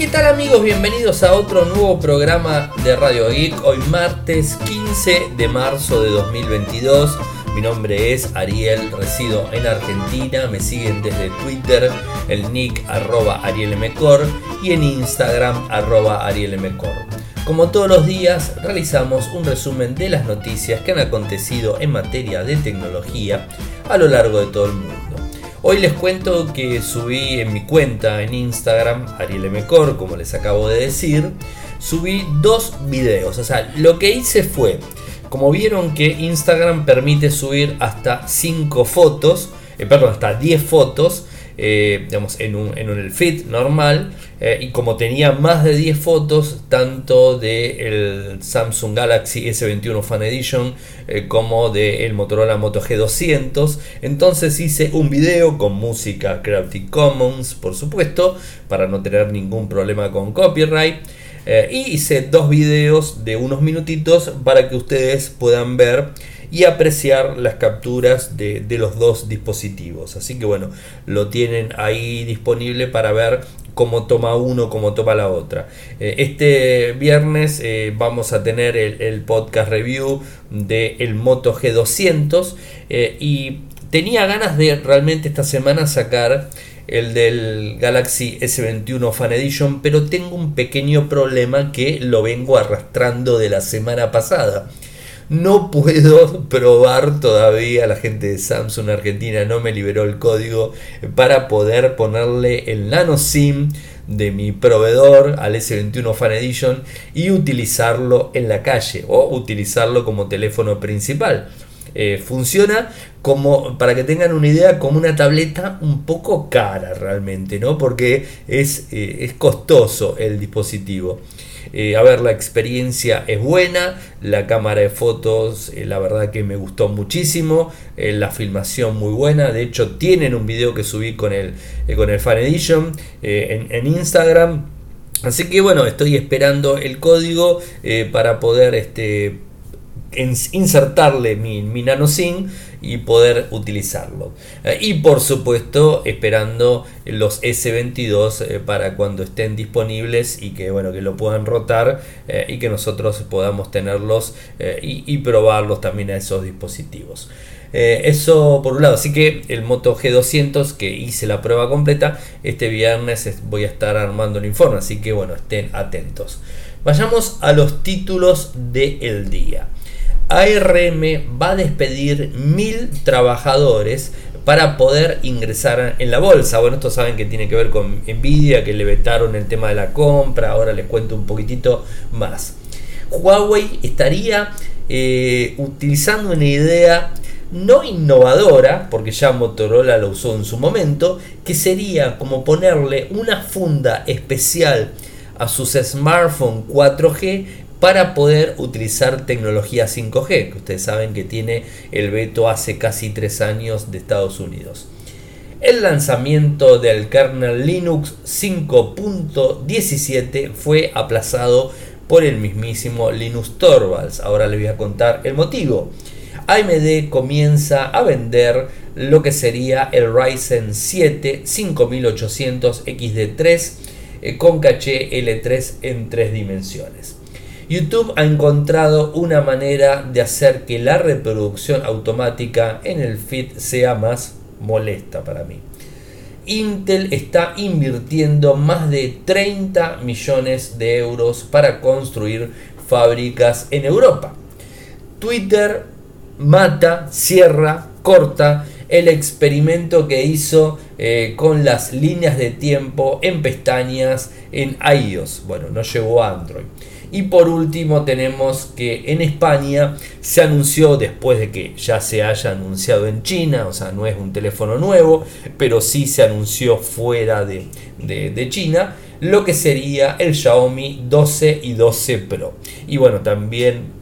¿Qué tal amigos? Bienvenidos a otro nuevo programa de Radio Geek. Hoy martes 15 de marzo de 2022. Mi nombre es Ariel, resido en Argentina. Me siguen desde Twitter, el nick arroba arielmcor y en Instagram arroba arielmcor. Como todos los días, realizamos un resumen de las noticias que han acontecido en materia de tecnología a lo largo de todo el mundo. Hoy les cuento que subí en mi cuenta en Instagram, Ariel Mecor, como les acabo de decir, subí dos videos. O sea, lo que hice fue, como vieron que Instagram permite subir hasta 5 fotos, eh, perdón, hasta 10 fotos, eh, digamos, en, un, en el feed normal. Eh, y como tenía más de 10 fotos, tanto del Samsung Galaxy S21 Fan Edition eh, como del Motorola Moto G200, entonces hice un video con música Creative Commons, por supuesto, para no tener ningún problema con copyright. y hice dos videos de unos minutitos para que ustedes puedan ver y apreciar las capturas de, los dos dispositivos. Así que bueno, lo tienen ahí disponible para ver cómo toma uno, cómo toma la otra. Eh, este viernes eh, vamos a tener el, podcast review del el Moto G200 eh, y tenía ganas de realmente esta semana sacar el del Galaxy S21 Fan Edition, pero tengo un pequeño problema que lo vengo arrastrando de la semana pasada. No puedo probar todavía, la gente de Samsung Argentina no me liberó el código para poder ponerle el nano SIM de mi proveedor al S21 Fan Edition y utilizarlo en la calle o utilizarlo como teléfono principal. Eh, funciona como, para que tengan una idea, como una tableta un poco cara realmente, ¿no? Porque es, eh, es costoso el dispositivo. Eh, a ver, la experiencia es buena, la cámara de fotos, eh, la verdad que me gustó muchísimo, eh, la filmación muy buena, de hecho tienen un video que subí con el, con el Fan Edition en, Instagram. Así que bueno, estoy esperando el código para poder este, insertarle mi, mi nano SIM y poder utilizarlo. Eh, y por supuesto esperando los S22 eh, para cuando estén disponibles y que bueno que lo puedan rotar eh, y que nosotros podamos tenerlos y, probarlos también a esos dispositivos. eso por un lado, así que el Moto G200 que hice la prueba completa, este viernes voy a estar armando el informe, así que bueno, estén atentos. Vayamos a los títulos del día. ARM va a despedir mil trabajadores para poder ingresar en la bolsa. Bueno, esto saben que tiene que ver con Nvidia, que le vetaron el tema de la compra. Ahora les cuento un poquitito más. Huawei estaría eh, utilizando una idea no innovadora, porque ya Motorola lo usó en su momento, que sería como ponerle una funda especial a sus smartphones 4G para poder utilizar tecnología 5G, que ustedes saben que tiene el veto hace casi tres años de Estados Unidos. El lanzamiento del kernel Linux 5.17 fue aplazado por el mismísimo Linus Torvalds. Ahora les voy a contar el motivo. AMD comienza a vender lo que sería el Ryzen 7 5800 XD3 con caché L3 en tres dimensiones. YouTube ha encontrado una manera de hacer que la reproducción automática en el feed sea más molesta para mí. Intel está invirtiendo más de 30 millones de euros para construir fábricas en Europa. Twitter mata, cierra, corta el experimento que hizo eh, con las líneas de tiempo en pestañas en iOS. Bueno, no llegó a Android. Y por último tenemos que en España se anunció después de que ya se haya anunciado en China, o sea, no es un teléfono nuevo, pero sí se anunció fuera de, China, lo que sería el Xiaomi 12 y 12 Pro. Y bueno, también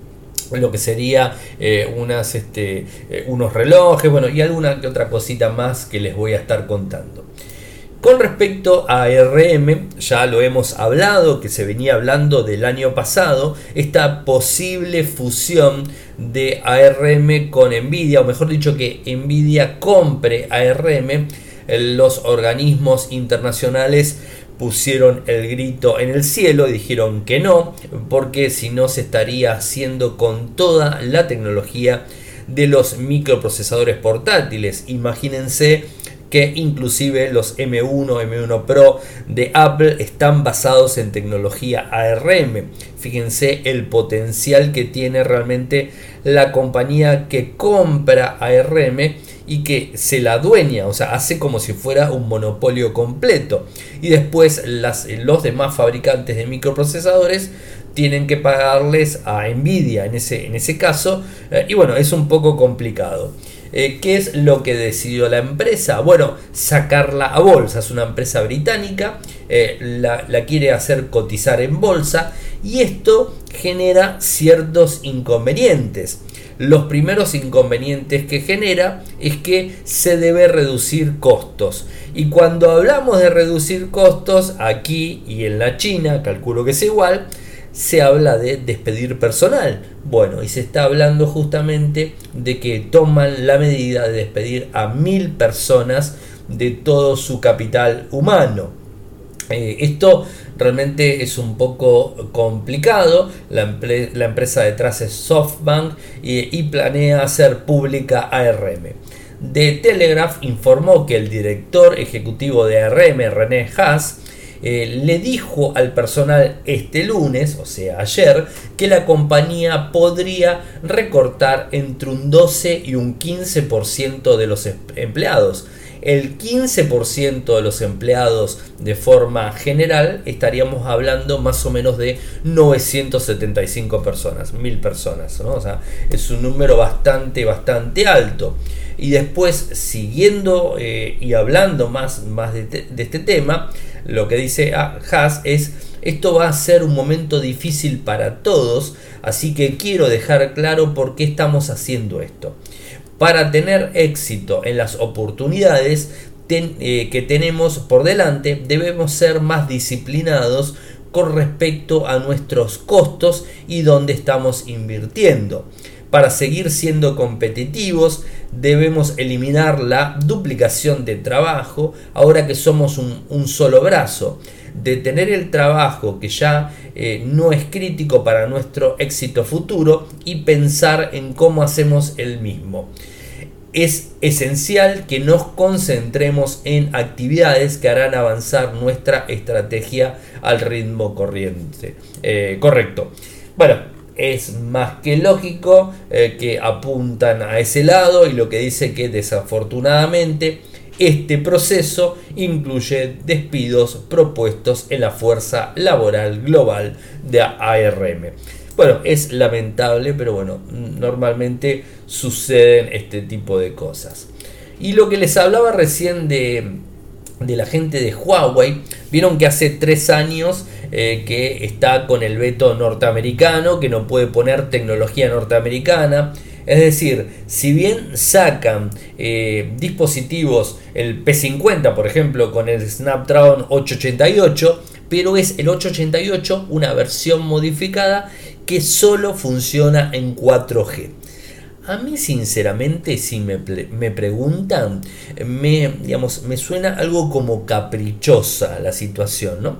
lo que sería eh, unas, este, eh, unos relojes, bueno, y alguna que otra cosita más que les voy a estar contando. Con respecto a RM, ya lo hemos hablado, que se venía hablando del año pasado, esta posible fusión de ARM con Nvidia, o mejor dicho que Nvidia compre ARM, los organismos internacionales pusieron el grito en el cielo, dijeron que no, porque si no se estaría haciendo con toda la tecnología de los microprocesadores portátiles. Imagínense que inclusive los M1, M1 Pro de Apple están basados en tecnología ARM. Fíjense el potencial que tiene realmente la compañía que compra ARM y que se la dueña, o sea, hace como si fuera un monopolio completo. Y después las, los demás fabricantes de microprocesadores tienen que pagarles a Nvidia en ese, en ese caso. Eh, y bueno, es un poco complicado. Eh, ¿Qué es lo que decidió la empresa? Bueno, sacarla a bolsa. Es una empresa británica, eh, la, la, quiere hacer cotizar en bolsa y esto genera ciertos inconvenientes. Los primeros inconvenientes que genera es que se debe reducir costos. Y cuando hablamos de reducir costos aquí y en la China, calculo que es igual, se habla de despedir personal. Bueno, y se está hablando justamente de que toman la medida de despedir a mil personas de todo su capital humano. Eh, esto realmente es un poco complicado. La, empresa detrás es SoftBank y, planea hacer pública ARM. De Telegraph informó que el director ejecutivo de ARM, René Haas, eh, le dijo al personal este lunes, o sea ayer, que la compañía podría recortar entre un 12 y un 15% de los empleados. El 15% de los empleados de forma general estaríamos hablando más o menos de 975 personas, mil personas, O sea, es un número bastante, bastante alto. Y después, siguiendo eh, y hablando más, más de, este tema, lo que dice Haas es, esto va a ser un momento difícil para todos, así que quiero dejar claro por qué estamos haciendo esto. Para tener éxito en las oportunidades eh, que tenemos por delante, debemos ser más disciplinados con respecto a nuestros costos y dónde estamos invirtiendo. Para seguir siendo competitivos debemos eliminar la duplicación de trabajo ahora que somos un, solo brazo. Detener el trabajo que ya eh, no es crítico para nuestro éxito futuro y pensar en cómo hacemos el mismo es esencial que nos concentremos en actividades que harán avanzar nuestra estrategia al ritmo corriente. Eh, correcto. Bueno, es más que lógico eh, que apuntan a ese lado y lo que dice que desafortunadamente este proceso incluye despidos propuestos en la fuerza laboral global de ARM. Bueno, es lamentable, pero bueno, normalmente suceden este tipo de cosas. Y lo que les hablaba recién de, de la gente de Huawei, vieron que hace tres años eh, que está con el veto norteamericano, que no puede poner tecnología norteamericana. Es decir, si bien sacan eh, dispositivos, el P50 por ejemplo, con el Snapdragon 888, pero es el 888 una versión modificada que solo funciona en 4G. A mí sinceramente, si me, preguntan, me, digamos, me suena algo como caprichosa la situación, ¿no?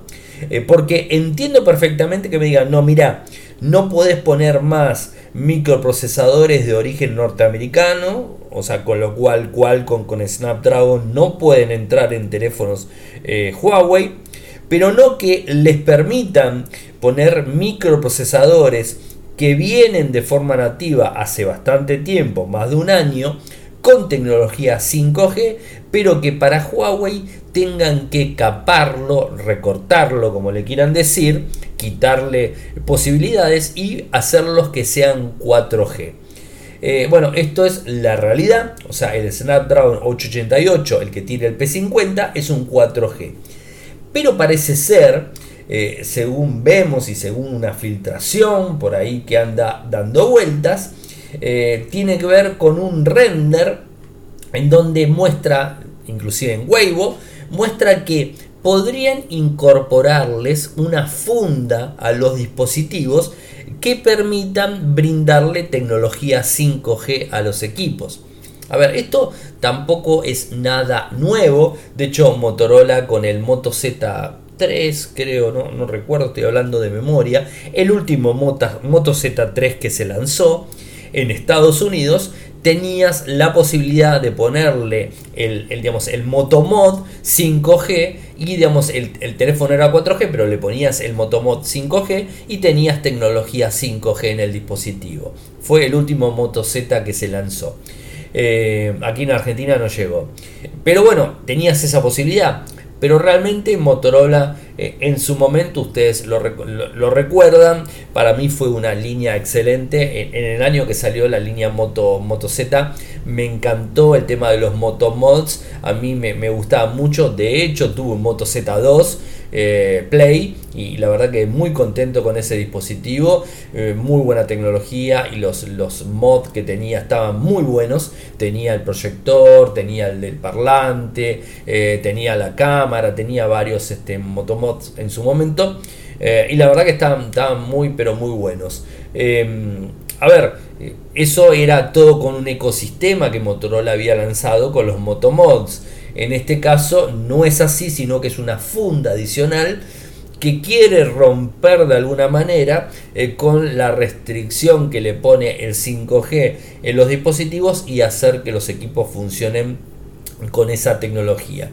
Eh, porque entiendo perfectamente que me digan, no, mira, no puedes poner más microprocesadores de origen norteamericano, o sea, con lo cual Qualcomm con Snapdragon no pueden entrar en teléfonos eh, Huawei, pero no que les permitan poner microprocesadores que vienen de forma nativa hace bastante tiempo, más de un año, con tecnología 5G, pero que para Huawei tengan que caparlo, recortarlo, como le quieran decir, quitarle posibilidades y hacerlos que sean 4G. Eh, bueno, esto es la realidad, o sea, el Snapdragon 888, el que tiene el P50, es un 4G. Pero parece ser eh, según vemos y según una filtración por ahí que anda dando vueltas, eh, tiene que ver con un render en donde muestra, inclusive en Weibo, muestra que podrían incorporarles una funda a los dispositivos que permitan brindarle tecnología 5G a los equipos. A ver, esto tampoco es nada nuevo. De hecho, Motorola con el Moto Z3, creo, no, no recuerdo, estoy hablando de memoria. El último Moto, Moto Z3 que se lanzó en Estados Unidos tenías la posibilidad de ponerle el, digamos, el Motomod 5G y digamos, el, el, teléfono era 4G, pero le ponías el Motomod 5G y tenías tecnología 5G en el dispositivo. Fue el último Moto Z que se lanzó. Eh, aquí en Argentina no llegó. Pero bueno, tenías esa posibilidad. Pero realmente Motorola eh, en su momento, ustedes lo, lo, recuerdan, para mí fue una línea excelente. En, el año que salió la línea Moto, Moto Z, me encantó el tema de los Moto Mods. A mí me, me gustaba mucho. De hecho, tuve un Moto Z2 eh, Play y la verdad que muy contento con ese dispositivo, eh, muy buena tecnología y los, los mods que tenía estaban muy buenos, tenía el proyector, tenía el del parlante, eh, tenía la cámara, tenía varios este, motomods en su momento y la verdad que estaban, estaban muy pero muy buenos. Em, a ver, eso era todo con un ecosistema que Motorola había lanzado con los motomods. En este caso no es así, sino que es una funda adicional que quiere romper de alguna manera eh, con la restricción que le pone el 5G en los dispositivos y hacer que los equipos funcionen con esa tecnología.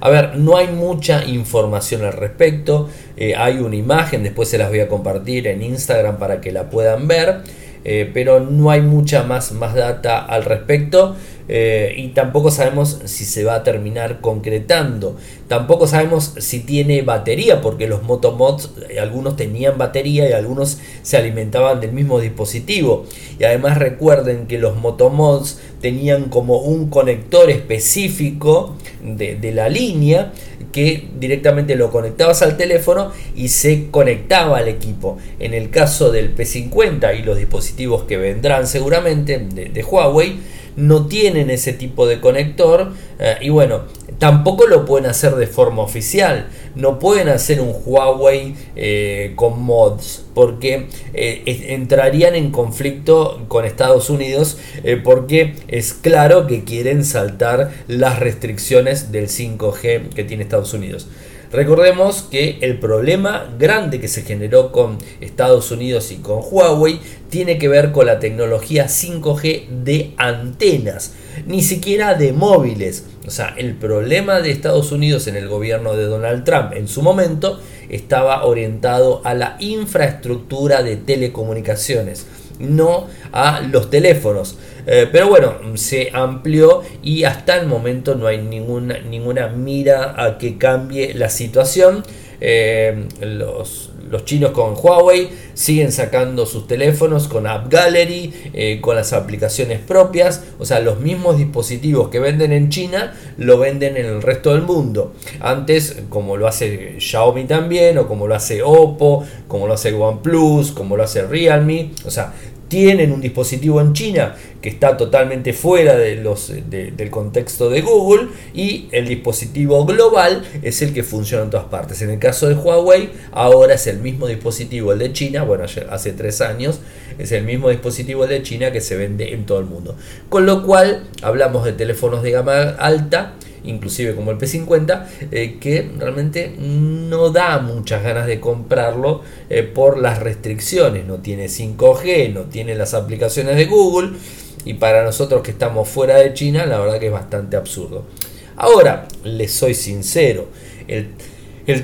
A ver, no hay mucha información al respecto. Eh, hay una imagen, después se las voy a compartir en Instagram para que la puedan ver. Eh, pero no hay mucha más, más data al respecto. Eh, y tampoco sabemos si se va a terminar concretando. Tampoco sabemos si tiene batería, porque los motomods, eh, algunos tenían batería y algunos se alimentaban del mismo dispositivo. Y además recuerden que los motomods tenían como un conector específico de, de la línea que directamente lo conectabas al teléfono y se conectaba al equipo. En el caso del P50 y los dispositivos que vendrán seguramente de, Huawei, no tienen ese tipo de conector eh, y bueno, tampoco lo pueden hacer de forma oficial. No pueden hacer un Huawei eh, con mods porque eh, entrarían en conflicto con Estados Unidos porque es claro que quieren saltar las restricciones del 5G que tiene Estados Unidos. Recordemos que el problema grande que se generó con Estados Unidos y con Huawei tiene que ver con la tecnología 5G de antenas, ni siquiera de móviles. O sea, el problema de Estados Unidos en el gobierno de Donald Trump en su momento estaba orientado a la infraestructura de telecomunicaciones no a los teléfonos. Eh, pero bueno, se amplió y hasta el momento no hay ninguna, ninguna mira a que cambie la situación. Eh, los, los, chinos con Huawei siguen sacando sus teléfonos con App Gallery, eh, con las aplicaciones propias, o sea, los mismos dispositivos que venden en China lo venden en el resto del mundo. Antes, como lo hace Xiaomi también, o como lo hace Oppo, como lo hace OnePlus, como lo hace Realme, o sea, tienen un dispositivo en China que está totalmente fuera los, del contexto de Google y el dispositivo global es el que funciona en todas partes. En el caso de Huawei, ahora es el mismo dispositivo, el de China, bueno, hace tres años, es el mismo dispositivo el de China que se vende en todo el mundo. Con lo cual, hablamos de teléfonos de gama alta inclusive como el P50, eh, que realmente no da muchas ganas de comprarlo eh, por las restricciones. No tiene 5G, no tiene las aplicaciones de Google y para nosotros que estamos fuera de China, la verdad que es bastante absurdo. Ahora, les soy sincero, el,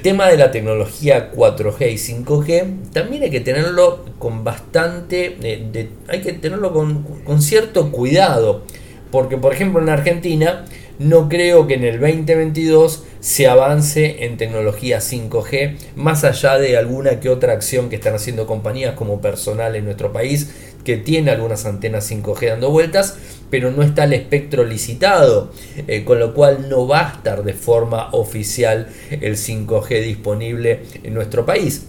tema de la tecnología 4G y 5G también hay que tenerlo con bastante, eh, hay que tenerlo con, con cierto cuidado, porque por ejemplo en Argentina, no creo que en el 2022 se avance en tecnología 5G, más allá de alguna que otra acción que están haciendo compañías como personal en nuestro país, que tiene algunas antenas 5G dando vueltas, pero no está el espectro licitado, eh, con lo cual no va a estar de forma oficial el 5G disponible en nuestro país.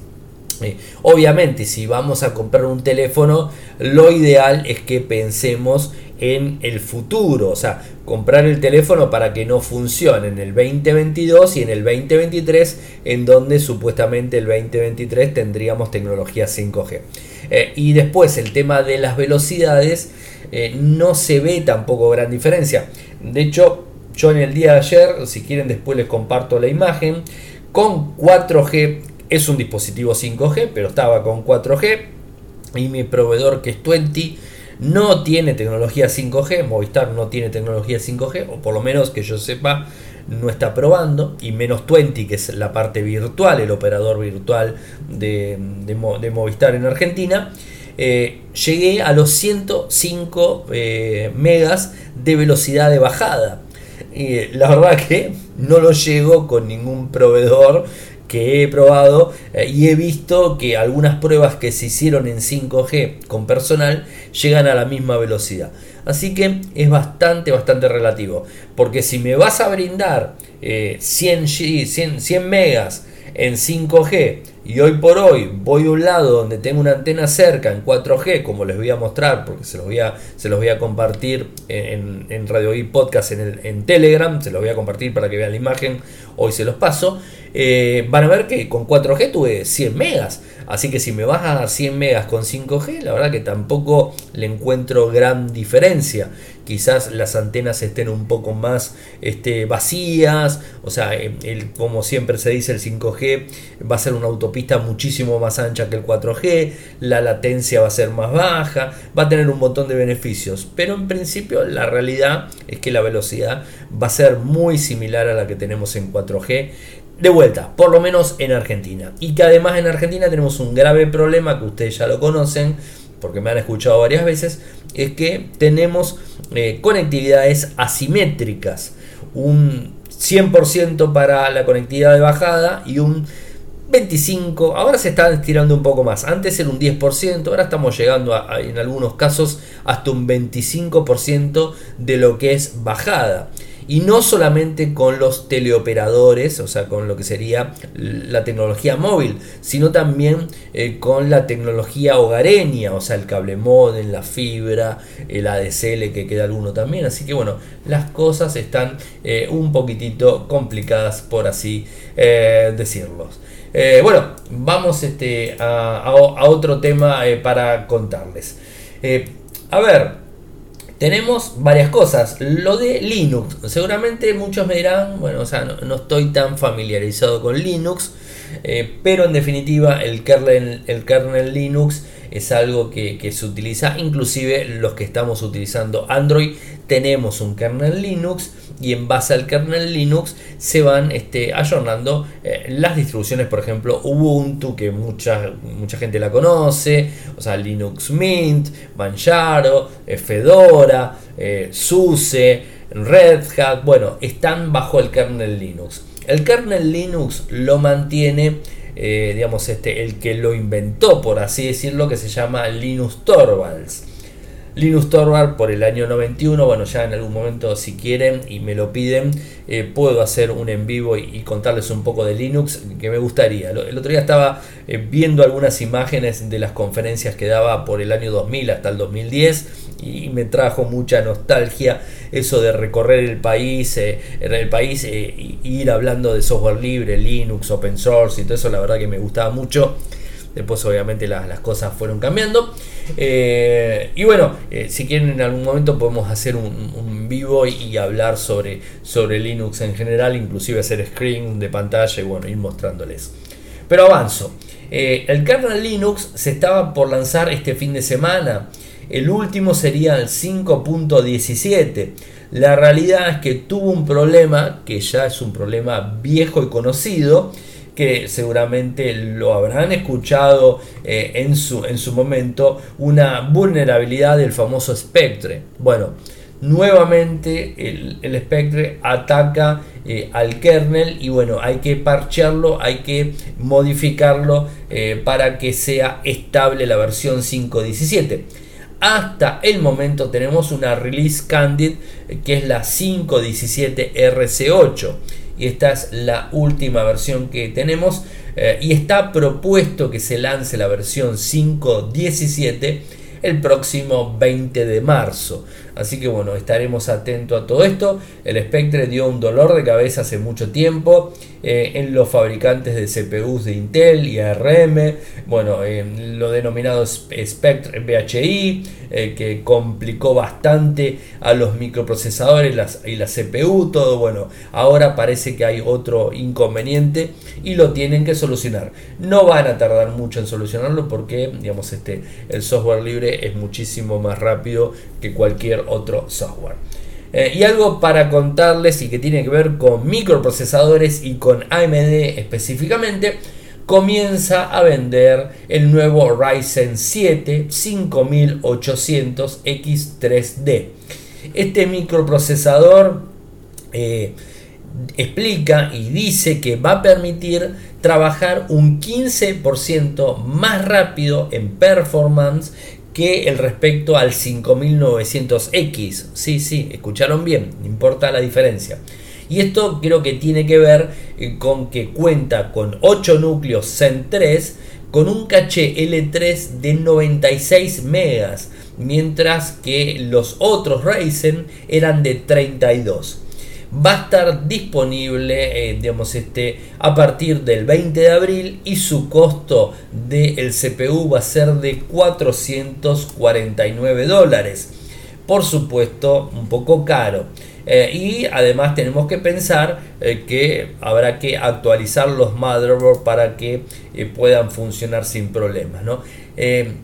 Eh, obviamente, si vamos a comprar un teléfono, lo ideal es que pensemos en el futuro, o sea, comprar el teléfono para que no funcione en el 2022 y en el 2023, en donde supuestamente el 2023 tendríamos tecnología 5G. Eh, y después el tema de las velocidades, eh, no se ve tampoco gran diferencia. De hecho, yo en el día de ayer, si quieren después les comparto la imagen, con 4G, es un dispositivo 5G, pero estaba con 4G, y mi proveedor que es 20 no tiene tecnología 5G, Movistar no tiene tecnología 5G, o por lo menos que yo sepa, no está probando, y menos 20, que es la parte virtual, el operador virtual de, Movistar en Argentina, eh, llegué a los 105 eh, megas de velocidad de bajada. Y la verdad que no lo llego con ningún proveedor que he probado eh, y he visto que algunas pruebas que se hicieron en 5G con personal llegan a la misma velocidad. Así que es bastante, bastante relativo. Porque si me vas a brindar 100, G, 100, 100 megas en 5G y hoy por hoy voy a un lado donde tengo una antena cerca en 4G, como les voy a mostrar, porque se los voy a, se los voy a compartir en, en Radio y Podcast en, en Telegram, se los voy a compartir para que vean la imagen, hoy se los paso. Eh, van a ver que con 4G tuve 100 megas. Así que si me vas a dar 100 megas con 5G, la verdad que tampoco le encuentro gran diferencia. Quizás las antenas estén un poco más este, vacías. O sea, el, como siempre se dice, el 5G va a ser una autopista muchísimo más ancha que el 4G. La latencia va a ser más baja. Va a tener un montón de beneficios. Pero en principio la realidad es que la velocidad va a ser muy similar a la que tenemos en 4G de vuelta, por lo menos en Argentina. Y que además en Argentina tenemos un grave problema que ustedes ya lo conocen, porque me han escuchado varias veces, es que tenemos eh, conectividades asimétricas. Un 100% para la conectividad de bajada y un 25%, ahora se está estirando un poco más, antes era un 10%, ahora estamos llegando en algunos casos hasta un 25% de lo que es bajada. Y no solamente con los teleoperadores, o sea, con lo que sería la tecnología móvil, sino también eh, con la tecnología hogareña, o sea, el cable modem, la fibra, el ADSL que queda alguno también. Así que bueno, las cosas están eh, un poquitito complicadas, por así eh, decirlo. bueno, vamos este, a, a otro tema para contarles. a ver, tenemos varias cosas. Lo de Linux. Seguramente muchos me dirán, bueno, o sea, no, estoy tan familiarizado con Linux. Eh, pero en definitiva el kernel, el kernel Linux es algo que, se utiliza, inclusive los que estamos utilizando Android tenemos un kernel Linux y en base al kernel Linux se van este, ayornando eh, las distribuciones, por ejemplo Ubuntu, que mucha, mucha gente la conoce, o sea, Linux Mint, Manjaro, eh, Fedora, SUSE, Red Hat, bueno, están bajo el kernel Linux. El kernel Linux lo mantiene eh, digamos, este, el que lo inventó, por así decirlo, que se llama Linus Torvalds. Linus Torvalds por el año 91, bueno, ya en algún momento si quieren y me lo piden, eh, puedo hacer un en vivo y, contarles un poco de Linux que me gustaría. El otro día estaba eh, viendo algunas imágenes de las conferencias que daba por el año 2000 hasta el 2010 y me trajo mucha nostalgia eso de recorrer el país, eh, el país eh, ir hablando de software libre, Linux, open source y todo eso, la verdad que me gustaba mucho. Después obviamente las, cosas fueron cambiando. Eh, y bueno, si quieren en algún momento podemos hacer un, vivo y, hablar sobre, sobre Linux en general, inclusive hacer screen de pantalla y bueno, ir mostrándoles. Pero avanzo. el kernel Linux se estaba por lanzar este fin de semana. El último sería el 5.17. La realidad es que tuvo un problema, que ya es un problema viejo y conocido, que seguramente lo habrán escuchado eh, en, su, en su momento, una vulnerabilidad del famoso Spectre. Bueno, nuevamente el, Spectre ataca eh, al kernel y bueno, hay que parchearlo, hay que modificarlo eh, para que sea estable la versión 5.17 hasta el momento tenemos una release candid que es la 5.17 RC8 y esta es la última versión que tenemos eh, y está propuesto que se lance la versión 5.17 el próximo 20 de marzo Así que bueno, estaremos atentos a todo esto. El Spectre dio un dolor de cabeza hace mucho tiempo eh, en los fabricantes de CPUs de Intel y ARM. Bueno, lo denominado Spectre VHI, eh, que complicó bastante a los microprocesadores y la CPU. Todo bueno, ahora parece que hay otro inconveniente y lo tienen que solucionar. No van a tardar mucho en solucionarlo porque, digamos, este, el software libre es muchísimo más rápido que cualquier otro software. Eh, y algo para contarles y que tiene que ver con microprocesadores y con AMD específicamente, comienza a vender el nuevo Ryzen 7 5800 X3D. Este microprocesador eh, explica y dice que va a permitir trabajar un 15% más rápido en performance que el respecto al 5900X. Sí, sí, escucharon bien, importa la diferencia. Y esto creo que tiene que ver eh, con que cuenta con 8 núcleos Zen 3 con un caché L3 de 96 megas, mientras que los otros Ryzen eran de 32 va a estar disponible eh, digamos, este, a partir del 20 de abril y su costo del CPU va a ser de 449 dólares. Por supuesto, un poco caro. Eh, y además tenemos que pensar eh, que habrá que actualizar los motherboards para que puedan funcionar sin problemas. ¿no?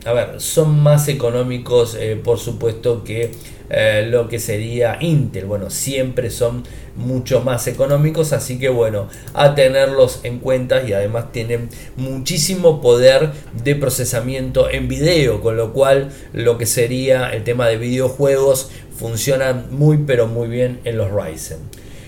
a ver, son más económicos por supuesto que eh, lo que sería Intel. Bueno, siempre son mucho más económicos, así que bueno, a tenerlos en cuenta y además tienen muchísimo poder de procesamiento en video, con lo cual lo que sería el tema de videojuegos funciona muy pero muy bien en los Ryzen.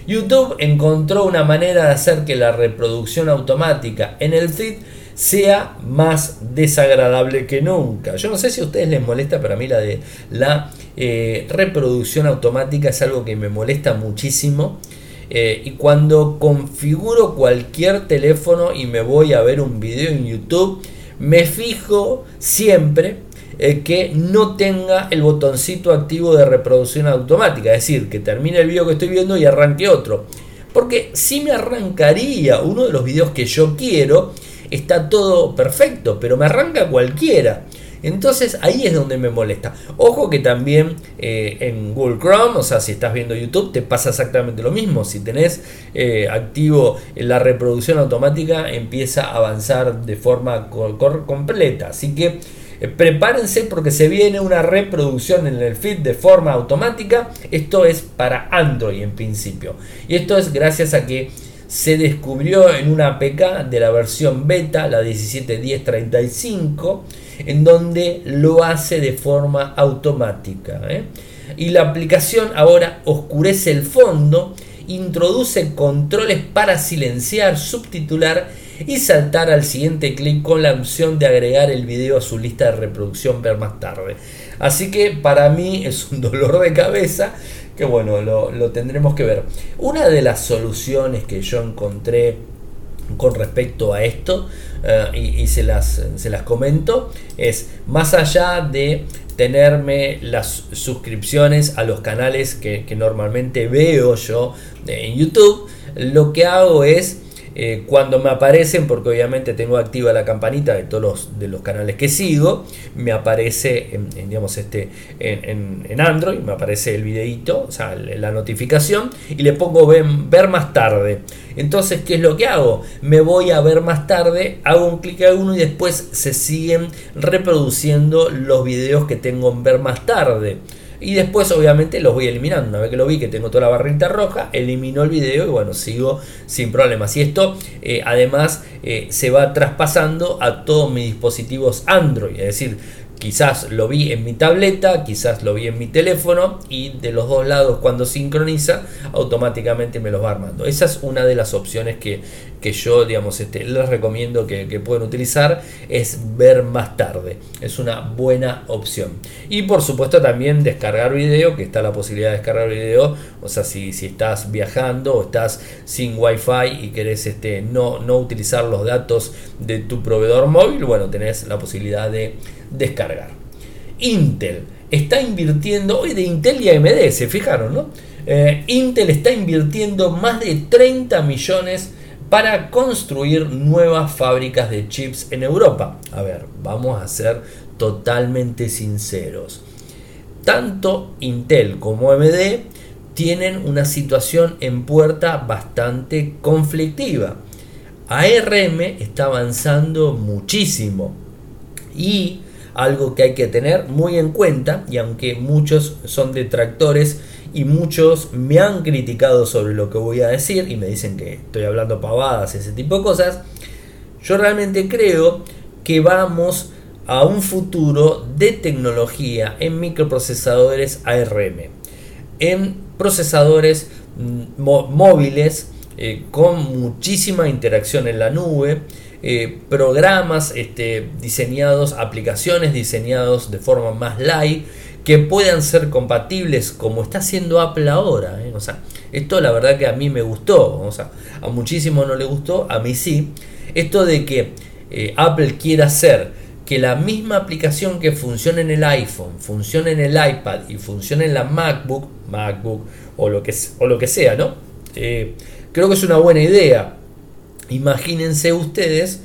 YouTube encontró una manera de hacer que la reproducción automática en el feed sea más desagradable que nunca. Yo no sé si a ustedes les molesta, pero a mí la de la eh, reproducción automática es algo que me molesta muchísimo. Eh, y cuando configuro cualquier teléfono y me voy a ver un video en YouTube, me fijo siempre eh, que no tenga el botoncito activo de reproducción automática, es decir, que termine el video que estoy viendo y arranque otro. Porque si me arrancaría uno de los videos que yo quiero, está todo perfecto, pero me arranca cualquiera. Entonces ahí es donde me molesta. Ojo que también eh, en Google Chrome, o sea, si estás viendo YouTube, te pasa exactamente lo mismo. Si tenés eh, activo la reproducción automática, empieza a avanzar de forma completa. Así que eh, prepárense porque se viene una reproducción en el feed de forma automática. Esto es para Android en principio. Y esto es gracias a que se descubrió en una APK de la versión beta, la 17.1035, en donde lo hace de forma automática. ¿eh? Y la aplicación ahora oscurece el fondo, introduce controles para silenciar, subtitular y saltar al siguiente clic con la opción de agregar el video a su lista de reproducción ver más tarde. Así que para mí es un dolor de cabeza que bueno, lo, tendremos que ver. Una de las soluciones que yo encontré con respecto a esto eh, y, se, las, se las comento es más allá de tenerme las suscripciones a los canales que, que normalmente veo yo en YouTube lo que hago es eh, cuando me aparecen, porque obviamente tengo activa la campanita de todos los, de los canales que sigo, me aparece en, digamos, este, en, en, Android, me aparece el videito, o sea, la notificación, y le pongo ver, ver, más tarde. Entonces, ¿qué es lo que hago? Me voy a ver más tarde, hago un clic a uno y después se siguen reproduciendo los videos que tengo en ver más tarde. Y después obviamente los voy eliminando. Una vez que lo vi que tengo toda la barrita roja, elimino el video y bueno, sigo sin problemas. Y esto eh, además eh, se va traspasando a todos mis dispositivos Android. Es decir, Quizás lo vi en mi tableta, quizás lo vi en mi teléfono y de los dos lados cuando sincroniza automáticamente me los va armando. Esa es una de las opciones que, yo digamos, este, les recomiendo que, pueden utilizar, es ver más tarde. Es una buena opción. Y por supuesto también descargar video, que está la posibilidad de descargar video. O sea, si, si estás viajando o estás sin wifi y querés este, no, no utilizar los datos de tu proveedor móvil, bueno, tenés la posibilidad de descargar. Intel está invirtiendo, hoy de Intel y AMD, se fijaron, ¿no? Eh, Intel está invirtiendo más de 30 millones para construir nuevas fábricas de chips en Europa. A ver, vamos a ser totalmente sinceros. Tanto Intel como AMD tienen una situación en puerta bastante conflictiva. ARM está avanzando muchísimo y algo que hay que tener muy en cuenta y aunque muchos son detractores y muchos me han criticado sobre lo que voy a decir y me dicen que estoy hablando pavadas, ese tipo de cosas, yo realmente creo que vamos a un futuro de tecnología en microprocesadores ARM, en procesadores mm, móviles eh, con muchísima interacción en la nube, eh, programas este, diseñados, aplicaciones diseñados de forma más light, que puedan ser compatibles como está haciendo Apple ahora. ¿eh? O sea, esto la verdad que a mí me gustó, o sea, a muchísimos no le gustó, a mí sí. Esto de que eh, Apple quiera hacer que la misma aplicación que funciona en el iPhone, funcione en el iPad y funcione en la MacBook, MacBook o lo que, o lo que sea, ¿no? creo que es una buena idea. Imagínense ustedes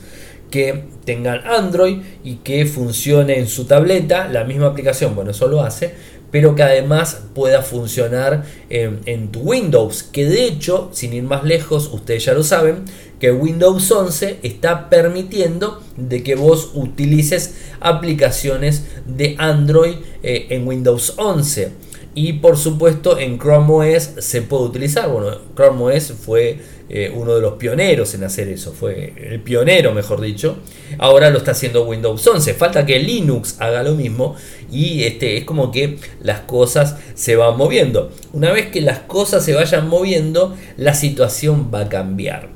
que Android y que funcione en su tableta la misma aplicación, bueno, eso lo hace, pero que además pueda funcionar en, tu Windows, que de hecho, sin ir más lejos, ustedes ya lo saben, que Windows 11 está permitiendo de que vos utilices aplicaciones de Android eh, en Windows 11. Y por supuesto en Chrome OS se puede utilizar. Bueno, Chrome OS fue eh, uno de los pioneros en hacer eso, fue el pionero, mejor dicho. Ahora lo está haciendo Windows 11. Falta que Linux haga lo mismo y este, es como que las cosas se van moviendo. Una vez que las cosas se vayan moviendo, la situación va a cambiar.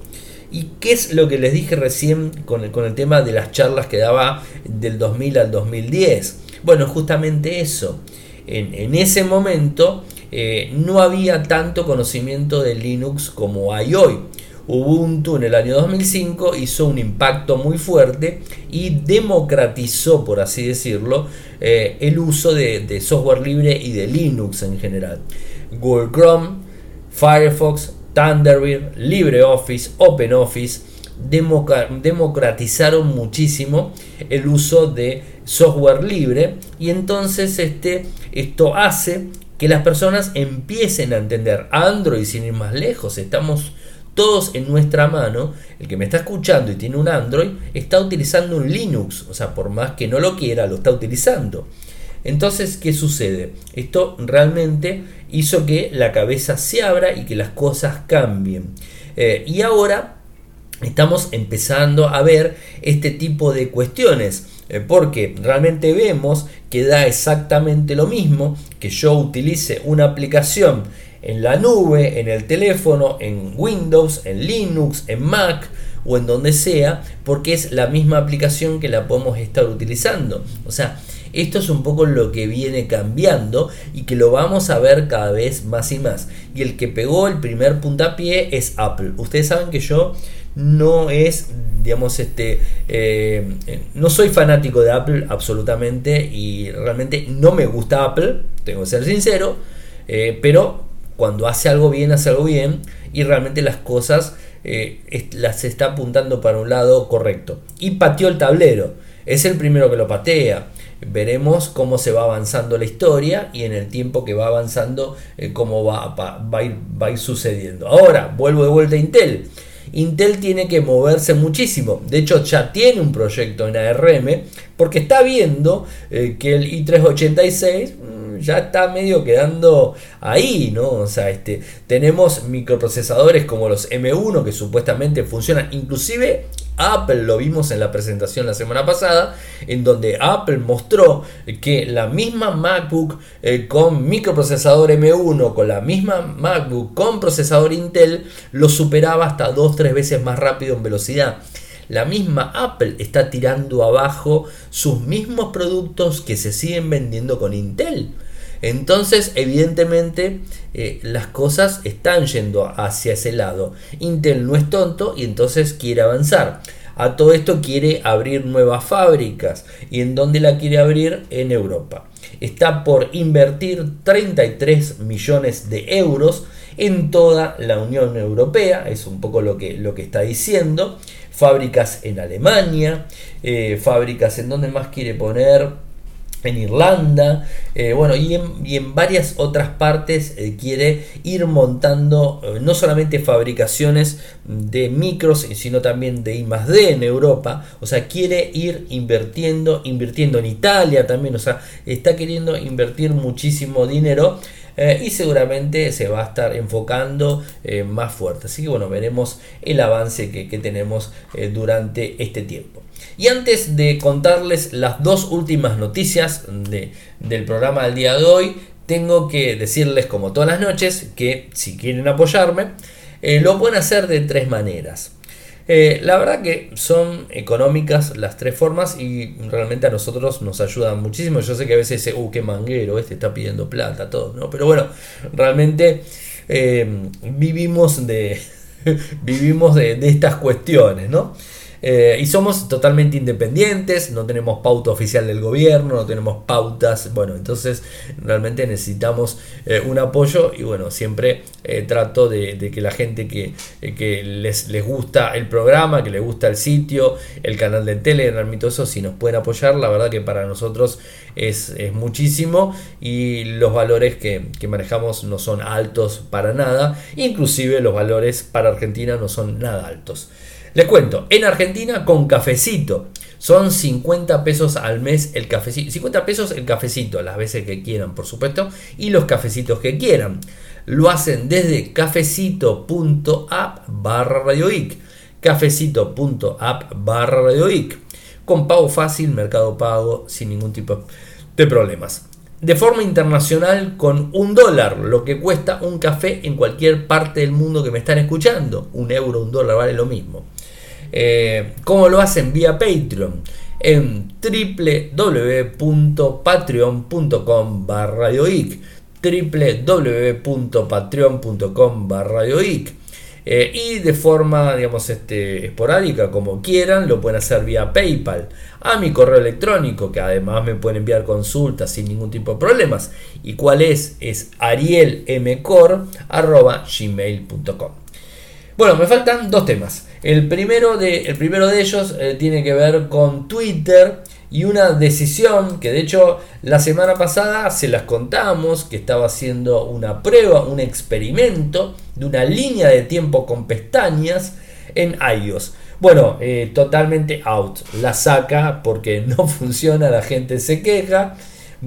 ¿Y qué es lo que les dije recién con el, con el tema de las charlas que daba del 2000 al 2010? Bueno, justamente eso. En, en ese momento eh, no había tanto conocimiento de Linux como hay hoy. Ubuntu en el año 2005 hizo un impacto muy fuerte y democratizó, por así decirlo, eh, el uso de, software libre y de Linux en general. Google Chrome, Firefox, Thunderbird, LibreOffice, OpenOffice democratizaron muchísimo el uso de software libre y entonces este, esto hace que las personas empiecen a entender Android sin ir más lejos. Estamos todos en nuestra mano. El que me está escuchando y tiene un Android está utilizando un Linux. O sea, por más que no lo quiera, lo está utilizando. Entonces, ¿qué sucede? Esto realmente hizo que la cabeza se abra y que las cosas cambien. Eh, y ahora estamos empezando a ver este tipo de cuestiones. Eh, porque realmente vemos que da exactamente lo mismo que yo utilice una aplicación en la nube, en el teléfono, en Windows, en Linux, en Mac o en donde sea, porque es la misma aplicación que la podemos estar utilizando. O sea, esto es un poco lo que viene cambiando y que lo vamos a ver cada vez más y más. Y el que pegó el primer puntapié es Apple. Ustedes saben que yo no es, digamos, este, eh, no soy fanático de Apple absolutamente y realmente no me gusta Apple, tengo que ser sincero, eh, pero cuando hace algo bien, hace algo bien y realmente las cosas eh, las está apuntando para un lado correcto. Y pateó el tablero, es el primero que lo patea. Veremos cómo se va avanzando la historia y en el tiempo que va avanzando, cómo va, va, va, va a ir sucediendo. Ahora, vuelvo de vuelta a Intel. Intel tiene que moverse muchísimo. De hecho, ya tiene un proyecto en ARM porque está viendo eh, que el i386 mm, ya está medio quedando ahí, ¿no? O sea, este, tenemos microprocesadores como los M1 que supuestamente funcionan, inclusive Apple lo vimos en la presentación la semana pasada, en donde Apple mostró que la misma MacBook eh, con microprocesador M1, con la misma MacBook con procesador Intel, lo superaba hasta 2-3 veces más rápido en velocidad. La misma Apple está tirando abajo sus mismos productos que se siguen vendiendo con Intel. Entonces, evidentemente, eh, las cosas están yendo hacia ese lado. Intel no es tonto y entonces quiere avanzar. A todo esto quiere abrir nuevas fábricas. ¿Y en dónde la quiere abrir? En Europa. está por invertir 33 millones de euros en toda la Unión Europea, es un poco lo que, lo que está diciendo, fábricas en Alemania, eh, fábricas en donde más quiere poner en Irlanda, eh, bueno, y en, varias otras partes eh, quiere ir montando eh, no solamente fabricaciones de micros, sino también de I más D en Europa, o sea, quiere ir invirtiendo, invirtiendo en Italia también, o sea, está queriendo invertir muchísimo dinero. Y seguramente se va a estar enfocando más fuerte. Así que bueno, veremos el avance que, que tenemos durante este tiempo. Y antes de contarles las dos últimas noticias del programa del día de hoy, tengo que decirles como todas las noches que si quieren apoyarme, eh, lo pueden hacer de tres maneras. Eh, la verdad que son económicas las tres formas y realmente a nosotros nos ayudan muchísimo. Yo sé que a veces dice, uh, qué manguero, este está pidiendo plata, todo, ¿no? Pero bueno, realmente eh, vivimos de, vivimos de, de estas cuestiones, ¿no? Eh, y somos totalmente independientes, no tenemos pauta oficial del gobierno, no tenemos pautas, bueno, entonces realmente necesitamos eh, un apoyo y bueno, siempre eh, trato de, que la gente que, que les, les, gusta el programa, que les gusta el sitio, el canal de Telegram y todo eso, si nos pueden apoyar, la verdad que para nosotros es, es muchísimo y los valores que, que manejamos no son altos para nada, inclusive los valores para Argentina no son nada altos. Les cuento, en Argentina con cafecito. Son 50 pesos al mes el cafecito. 50 pesos el cafecito, las veces que quieran, por supuesto. Y los cafecitos que quieran. Lo hacen desde cafecito.app barra radioic. Cafecito.app barra radioic. Con pago fácil, mercado pago, sin ningún tipo de problemas de forma internacional con un dólar, lo que cuesta un café en cualquier parte del mundo que me están escuchando. Un euro, un dólar, vale lo mismo. Eh, ¿Cómo lo hacen? Vía Patreon. En www.patreon.com barra www.patreon.com barra eh, y de forma, digamos, este, esporádica, como quieran, lo pueden hacer vía PayPal, a mi correo electrónico, que además me pueden enviar consultas sin ningún tipo de problemas. ¿Y cuál es? Es arielmcor.gmail.com. Bueno, me faltan dos temas. El primero de, el primero de ellos eh, tiene que ver con Twitter y una decisión que de hecho la semana pasada se las contamos que estaba haciendo una prueba, un experimento de una línea de tiempo con pestañas en iOS. Bueno, eh, totalmente out. La saca porque no funciona, la gente se queja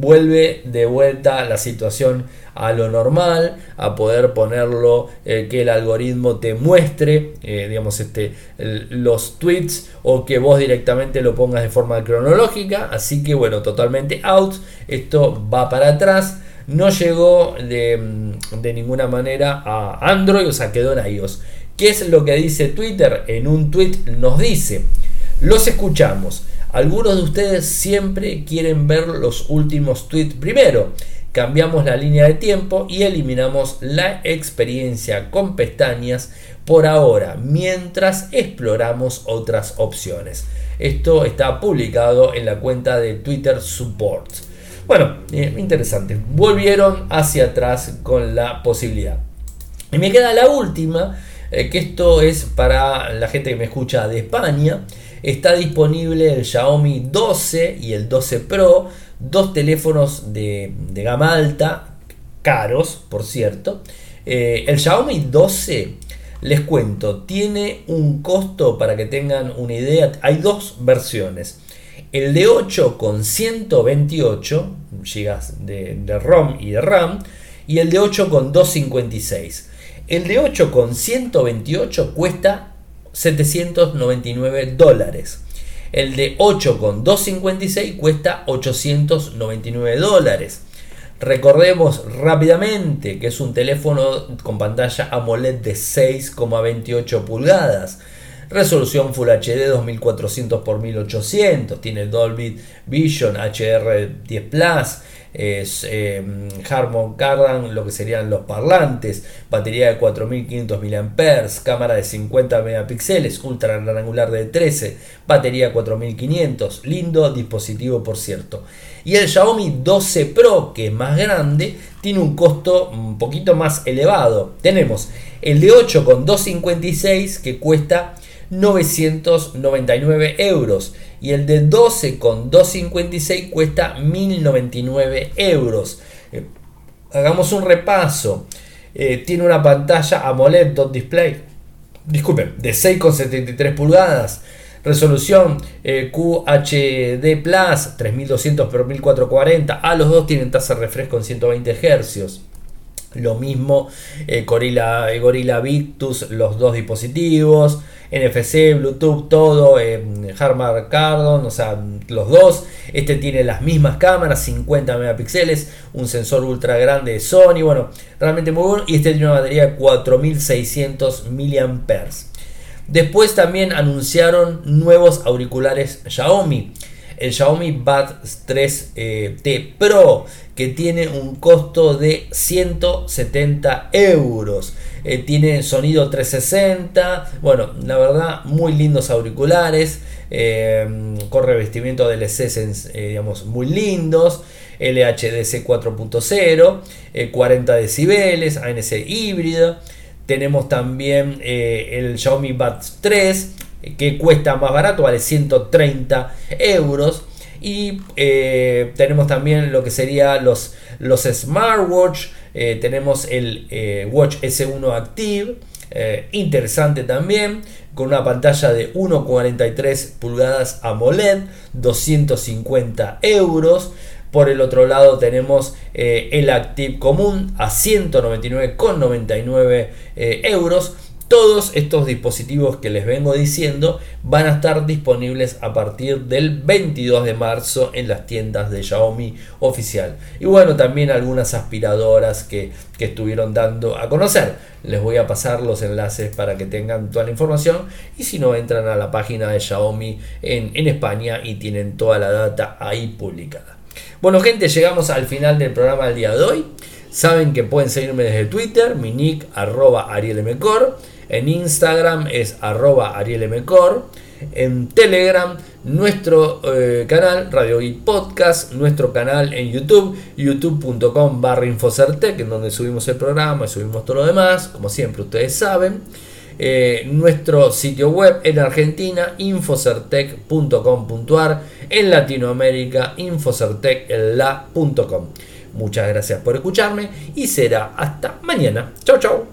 vuelve de vuelta la situación a lo normal, a poder ponerlo, eh, que el algoritmo te muestre, eh, digamos, este, los tweets o que vos directamente lo pongas de forma cronológica. Así que bueno, totalmente out. Esto va para atrás. No llegó de, mm, de ninguna manera a Android, o sea, quedó en iOS. ¿Qué es lo que dice Twitter? En un tweet nos dice, los escuchamos. Algunos de ustedes siempre quieren ver los últimos tweets primero. Cambiamos la línea de tiempo y eliminamos la experiencia con pestañas por ahora, mientras exploramos otras opciones. Esto está publicado en la cuenta de Twitter Support. Bueno, eh, interesante. Volvieron hacia atrás con la posibilidad. Y me queda la última, eh, que esto es para la gente que me escucha de España. Está disponible el Xiaomi 12 y el 12 Pro, dos teléfonos de, gama alta, caros, por cierto. Eh, el Xiaomi 12, les cuento, tiene un costo para que tengan una idea. Hay dos versiones. El de 8 con 128 GB de, de ROM y de RAM y el de 8 con 256. El de 8 con 128 cuesta 799 dólares. El de 8 con 256 cuesta 899 dólares. Recordemos rápidamente que es un teléfono con pantalla AMOLED de 6,28 pulgadas. Resolución Full HD 2400 x 1800. Tiene Dolby Vision HDR10 Plus. Es Harman Kardon, lo que serían los parlantes, batería de 4500 mAh, cámara de 50 megapíxeles, ultra angular de 13, batería 4500, lindo dispositivo por cierto. Y el Xiaomi 12 Pro, que es más grande, tiene un costo un poquito más elevado. Tenemos el de 8 con 256 que cuesta 999 euros y el de 12 con 256 cuesta 1099 euros. Eh, hagamos un repaso. Eh, tiene una pantalla AMOLED dot display. Disculpen, de 6,73 pulgadas. Resolución eh, QHD Plus 3200 x 1440. A los dos tienen tasa de refresco en 120 Hz. Lo mismo eh, Gorilla, eh, Victus, los dos dispositivos, NFC, Bluetooth, todo, eh, Harman Kardon, o sea, los dos. Este tiene las mismas cámaras, 50 megapíxeles, un sensor ultra grande de Sony, bueno, realmente muy bueno. Y este tiene una batería de 4600 mAh. Después también anunciaron nuevos auriculares Xiaomi el Xiaomi Bad 3T Pro que tiene un costo de 170 euros. Eh, tiene sonido 360. Bueno, la verdad, muy lindos auriculares. Eh, con revestimiento DLC eh, digamos, muy lindos. LHDC 4.0, 40 decibeles, ANC híbrida. Tenemos también el Xiaomi Buds 3 que cuesta más barato, vale 130 euros. Y eh, tenemos también lo que sería los, los smartwatch. Eh, tenemos el eh, Watch S1 Active. interesante también. Con una pantalla de 1,43 pulgadas AMOLED. 250 euros. Por el otro lado tenemos el Active común a 199,99 euros todos estos dispositivos que les vengo diciendo van a estar disponibles a partir del 22 de marzo en las tiendas de Xiaomi oficial. Y bueno, también algunas aspiradoras que, estuvieron dando a conocer. Les voy a pasar los enlaces para que tengan toda la información. Y si no, entran a la página de Xiaomi en, en España y tienen toda la data ahí publicada. Bueno gente, llegamos al final del programa del día de hoy. Saben que pueden seguirme desde Twitter, mi nick arroba en Instagram es arroba arielmcor. En Telegram, nuestro eh, canal Radio y Podcast, nuestro canal en YouTube, youtube.com barra Infocertec, en donde subimos el programa y subimos todo lo demás, como siempre ustedes saben. Eh, nuestro sitio web en Argentina, infocertec.com.ar, en Latinoamérica, infocertecla.com. Muchas gracias por escucharme y será hasta mañana. Chau, chau.